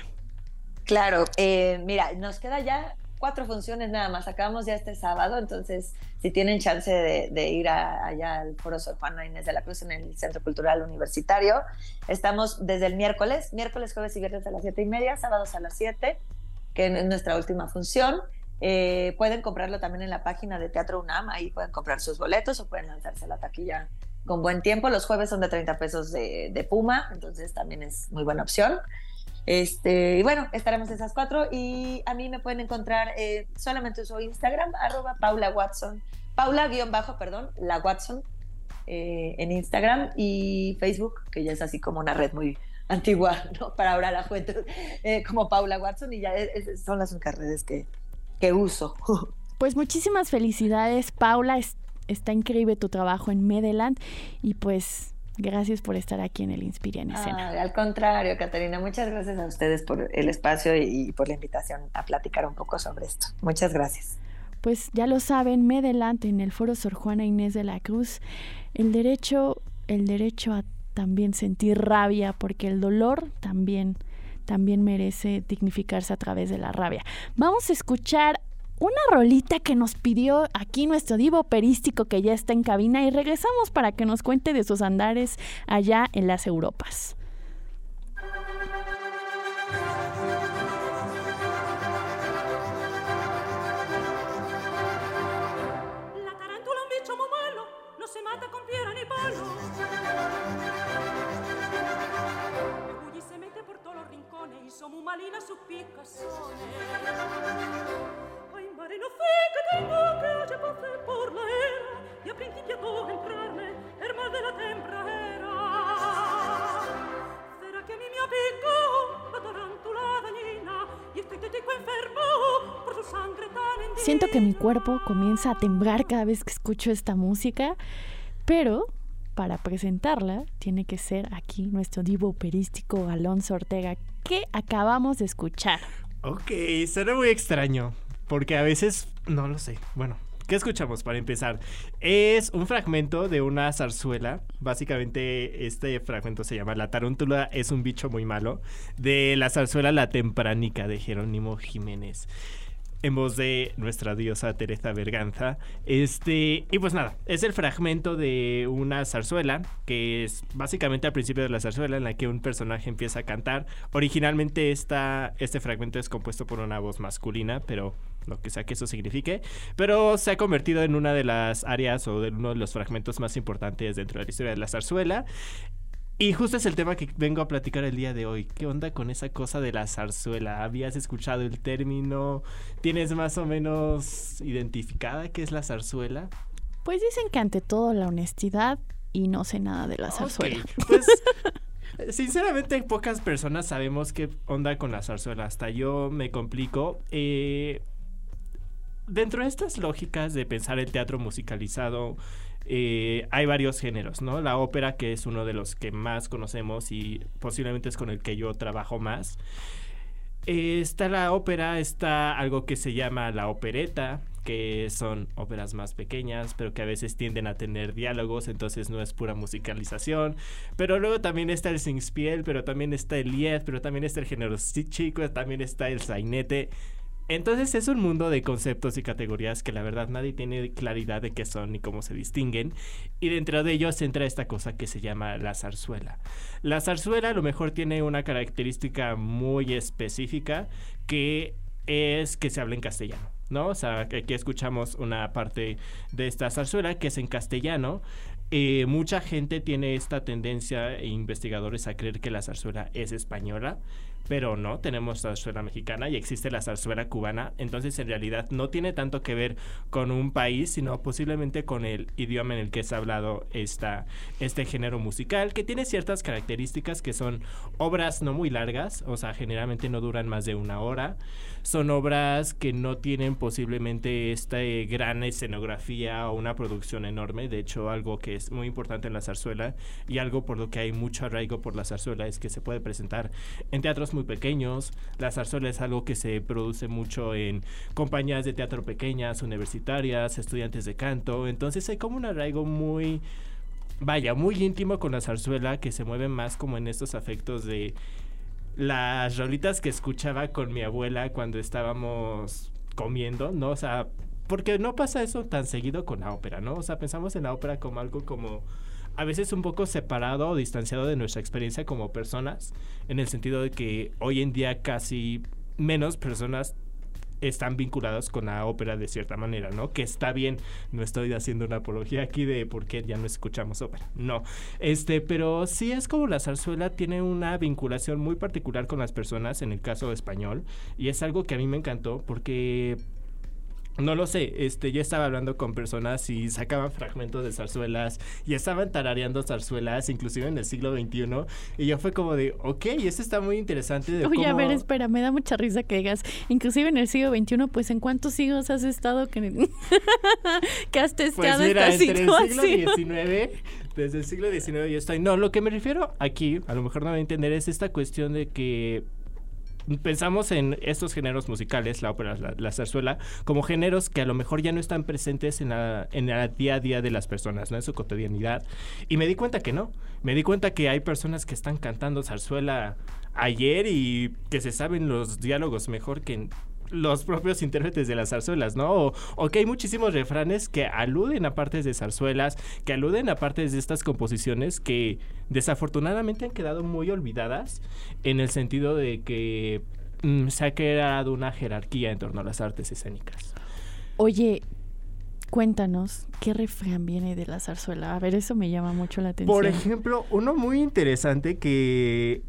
Claro, eh, mira, nos queda ya cuatro funciones nada más. Acabamos ya este sábado, entonces si tienen chance de, ir allá al Foro Sor Juana Inés de la Cruz en el Centro Cultural Universitario, estamos desde el miércoles, miércoles, jueves y viernes a las siete y media, sábados a las 7, que es nuestra última función. Eh, pueden comprarlo también en la página de Teatro UNAM, ahí pueden comprar sus boletos o pueden lanzarse a la taquilla con buen tiempo. Los jueves son de 30 pesos de, de Puma, entonces también es muy buena opción. Este, y bueno, estaremos esas cuatro y a mí me pueden encontrar eh, solamente uso Instagram, arroba Paula Watson, Paula guion bajo, perdón, la Watson eh, en Instagram y Facebook, que ya es así como una red muy antigua, ¿no? Para ahora la juventud, eh, como Paula Watson y ya son las únicas redes que, que uso. Pues muchísimas felicidades, Paula. está increíble tu trabajo en Medeland y pues Gracias por estar aquí en el Inspira en Escena. al contrario, Catarina, muchas gracias a ustedes por el espacio y, por la invitación a platicar un poco sobre esto. Muchas gracias. Pues ya lo saben, me delante en el Foro Sor Juana Inés de la Cruz, el derecho, el derecho a también sentir rabia, porque el dolor también, también merece dignificarse a través de la rabia. Vamos a escuchar una rolita que nos pidió aquí nuestro divo operístico que ya está en cabina y regresamos para que nos cuente de sus andares allá en las Europas. La tarántula un bicho muy malo, no se mata con piedra ni palo. Y se mete por todos los rincones y son muy malinas sus picazones. Siento que mi cuerpo comienza a temblar cada vez que escucho esta música, pero para presentarla tiene que ser aquí nuestro divo operístico Alonso Ortega, que acabamos de escuchar. Ok, suena muy extraño, porque a veces, no lo sé, bueno. ¿Qué escuchamos para empezar? Es un fragmento de una zarzuela. Básicamente, este fragmento se llama La tarántula es un bicho muy malo. De la zarzuela La Tempranica de Jerónimo Jiménez en voz de nuestra diosa Teresa Berganza. Este, y pues nada, es el fragmento de una zarzuela, que es básicamente al principio de la zarzuela en la que un personaje empieza a cantar. Originalmente esta, este fragmento es compuesto por una voz masculina, pero lo que sea que eso signifique, pero se ha convertido en una de las áreas o de uno de los fragmentos más importantes dentro de la historia de la zarzuela. Y justo es el tema que vengo a platicar el día de hoy. ¿Qué onda con esa cosa de la zarzuela? ¿Habías escuchado el término? ¿Tienes más o menos identificada qué es la zarzuela? Pues dicen que ante todo la honestidad y no sé nada de la zarzuela. Pues sinceramente pocas personas sabemos qué onda con la zarzuela. Hasta yo me complico. Eh, dentro de estas lógicas de pensar el teatro musicalizado, eh, hay varios géneros, ¿no? La ópera, que es uno de los que más conocemos y posiblemente es con el que yo trabajo más. Eh, está la ópera, está algo que se llama la opereta, que son óperas más pequeñas, pero que a veces tienden a tener diálogos, entonces no es pura musicalización. Pero luego también está el singspiel, pero también está el lied, pero también está el género chi- chico, también está el sainete. Entonces es un mundo de conceptos y categorías que la verdad nadie tiene claridad de qué son ni cómo se distinguen. Y dentro de ellos entra esta cosa que se llama la zarzuela. La zarzuela a lo mejor tiene una característica muy específica que es que se habla en castellano. ¿No? O sea, aquí escuchamos una parte de esta zarzuela que es en castellano. Eh, mucha gente tiene esta tendencia, e investigadores, a creer que la zarzuela es española, pero no, tenemos zarzuela mexicana y existe la zarzuela cubana, entonces en realidad no tiene tanto que ver con un país, sino posiblemente con el idioma en el que es hablado esta, este género musical, que tiene ciertas características que son obras no muy largas, o sea, generalmente no duran más de una hora, son obras que no tienen posiblemente esta eh, gran escenografía o una producción enorme, de hecho algo que es muy importante en la zarzuela y algo por lo que hay mucho arraigo por la zarzuela es que se puede presentar en teatros muy pequeños, la zarzuela es algo que se produce mucho en compañías de teatro pequeñas, universitarias, estudiantes de canto, entonces hay como un arraigo muy vaya, muy íntimo con la zarzuela que se mueve más como en estos afectos de las rolitas que escuchaba con mi abuela cuando estábamos comiendo, ¿no? O sea, porque no pasa eso tan seguido con la ópera, ¿no? O sea, pensamos en la ópera como algo como a veces un poco separado o distanciado de nuestra experiencia como personas, en el sentido de que hoy en día casi menos personas están vinculadas con la ópera de cierta manera, ¿no? Que está bien, no estoy haciendo una apología aquí de por qué ya no escuchamos ópera, no. Este, pero sí es como la zarzuela tiene una vinculación muy particular con las personas, en el caso español, y es algo que a mí me encantó porque no lo sé, este, yo estaba hablando con personas y sacaban fragmentos de zarzuelas y estaban tarareando zarzuelas, inclusive en el siglo XXI, y yo fue como de, ok, eso está muy interesante. De Oye, a cómo- ver, espera, me da mucha risa que digas, inclusive en el siglo XXI, pues ¿en cuántos siglos has estado que, que has Pues testeado mira, esta entre el siglo situación? XIX, desde el siglo XIX yo estoy. No, lo que me refiero aquí, a lo mejor no me va a entender, es esta cuestión de que pensamos en estos géneros musicales, la ópera, la, la zarzuela, como géneros que a lo mejor ya no están presentes en la, en el día a día de las personas, ¿no? En su cotidianidad. Y me di cuenta que no. Me di cuenta que hay personas que están cantando zarzuela ayer y que se saben los diálogos mejor que los propios intérpretes de las zarzuelas, ¿no? O, o que hay muchísimos refranes que aluden a partes de zarzuelas, que aluden a partes de estas composiciones que desafortunadamente han quedado muy olvidadas en el sentido de que mm, se ha creado una jerarquía en torno a las artes escénicas. Oye, cuéntanos, ¿qué refrán viene de la zarzuela? A ver, eso me llama mucho la atención. Por ejemplo, uno muy interesante que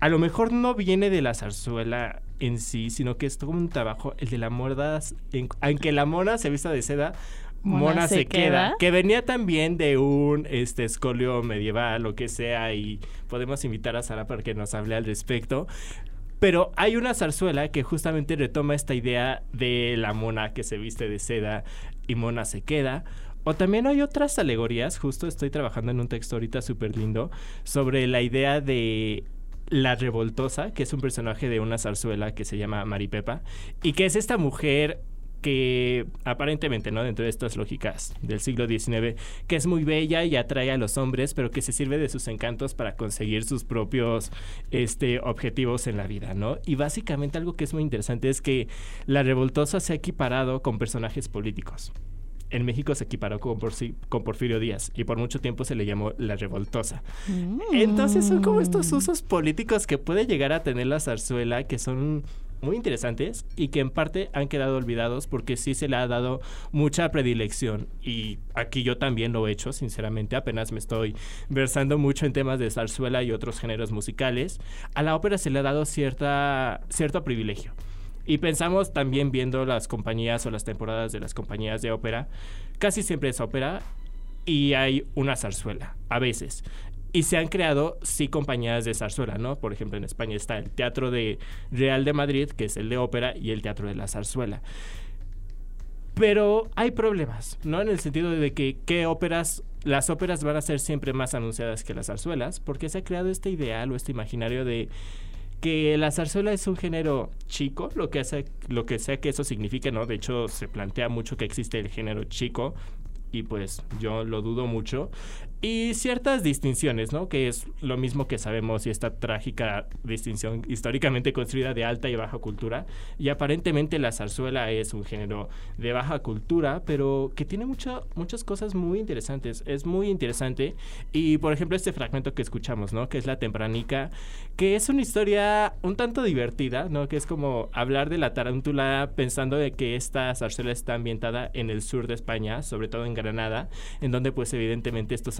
a lo mejor no viene de la zarzuela en sí, sino que es todo un trabajo, el de la moda, en, aunque la mona se vista de seda, mona, se, queda. que venía también de un este escolio medieval o que sea y podemos invitar a Sara para que nos hable al respecto. Pero hay una zarzuela que justamente retoma esta idea de la mona que se viste de seda y mona se queda. O también hay otras alegorías, justo estoy trabajando en un texto ahorita súper lindo, sobre la idea de la revoltosa, que es un personaje de una zarzuela que se llama Maripepa, y que es esta mujer que aparentemente, ¿no? Dentro de estas lógicas del siglo XIX, que es muy bella y atrae a los hombres, pero que se sirve de sus encantos para conseguir sus propios este, objetivos en la vida, ¿no? Y básicamente algo que es muy interesante es que la revoltosa se ha equiparado con personajes políticos. En México se equiparó con, Porci- con Porfirio Díaz y por mucho tiempo se le llamó la revoltosa. Entonces son como estos usos políticos que puede llegar a tener la zarzuela que son muy interesantes y que en parte han quedado olvidados porque sí se le ha dado mucha predilección. Y aquí yo también lo he hecho sinceramente apenas me estoy versando mucho en temas de zarzuela y otros géneros musicales. A la ópera se le ha dado cierta cierto privilegio y pensamos también viendo las compañías o las temporadas de las compañías de ópera casi siempre es ópera y hay una zarzuela, a veces. Y se han creado, sí, compañías de zarzuela, ¿no? Por ejemplo, en España está el Teatro de Real de Madrid, que es el de ópera, y el Teatro de la Zarzuela. Pero hay problemas, ¿no? En el sentido de que qué óperas, las óperas van a ser siempre más anunciadas que las zarzuelas, porque se ha creado este ideal o este imaginario de que la zarzuela es un género chico, lo que, hace, lo que sea que eso signifique, ¿no? De hecho, se plantea mucho que existe el género chico, y pues yo lo dudo mucho. Y ciertas distinciones, ¿no? Que es lo mismo que sabemos y esta trágica distinción históricamente construida de alta y baja cultura. Y aparentemente la zarzuela es un género de baja cultura, pero que tiene mucha- muchas cosas muy interesantes. Es muy interesante. Y por ejemplo, este fragmento que escuchamos, ¿no? Que es La Tempranica, que es una historia un tanto divertida, ¿no? Que es como hablar de la tarántula pensando de que esta zarzuela está ambientada en el sur de España, sobre todo en Granada, en donde pues evidentemente estos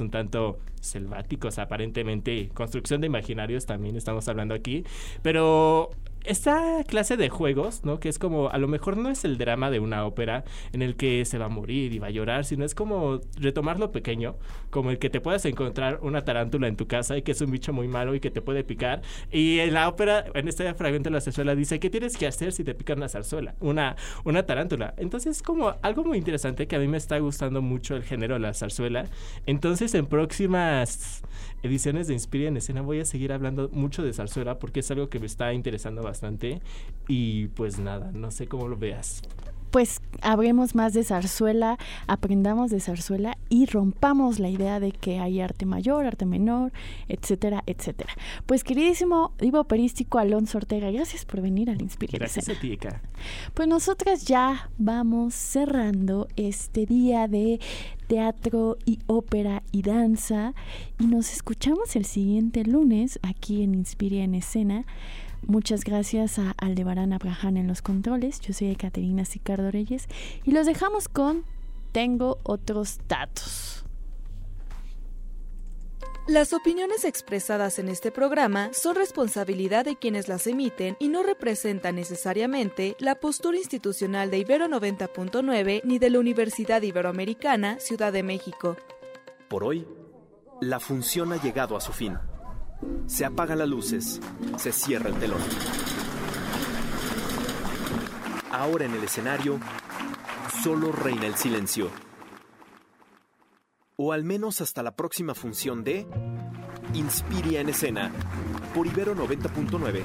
un tanto selváticos, aparentemente, construcción de imaginarios también estamos hablando aquí, pero esta clase de juegos, ¿no? Que es como, a lo mejor no es el drama de una ópera en el que se va a morir y va a llorar, sino es como retomar lo pequeño, como el que te puedas encontrar una tarántula en tu casa y que es un bicho muy malo y que te puede picar. Y en la ópera, en este fragmento de la zarzuela, dice, ¿qué tienes que hacer si te pica una zarzuela? Una, una tarántula. Entonces es como algo muy interesante que a mí me está gustando mucho el género de la zarzuela. Entonces en próximas ediciones de Inspira en Escena voy a seguir hablando mucho de zarzuela porque es algo que me está interesando bastante. Y pues nada, no sé cómo lo veas. Pues hablemos más de zarzuela, aprendamos de zarzuela y rompamos la idea de que hay arte mayor, arte menor, etcétera, etcétera. Pues queridísimo divo operístico Alonso Ortega, gracias por venir al Inspira en Gracias Escena. a ti, Eka. Pues nosotras ya vamos cerrando este día de teatro y ópera y danza y nos escuchamos el siguiente lunes aquí en Inspire en Escena. Muchas gracias a Aldebarán Abraham en los controles. Yo soy Caterina Sicardo Reyes y los dejamos con Tengo otros datos. Las opiniones expresadas en este programa son responsabilidad de quienes las emiten y no representan necesariamente la postura institucional de Ibero 90.9 ni de la Universidad Iberoamericana, Ciudad de México. Por hoy, la función ha llegado a su fin. Se apagan las luces, se cierra el telón. Ahora en el escenario, solo reina el silencio. O al menos hasta la próxima función de Inspiria en escena por Ibero 90.9.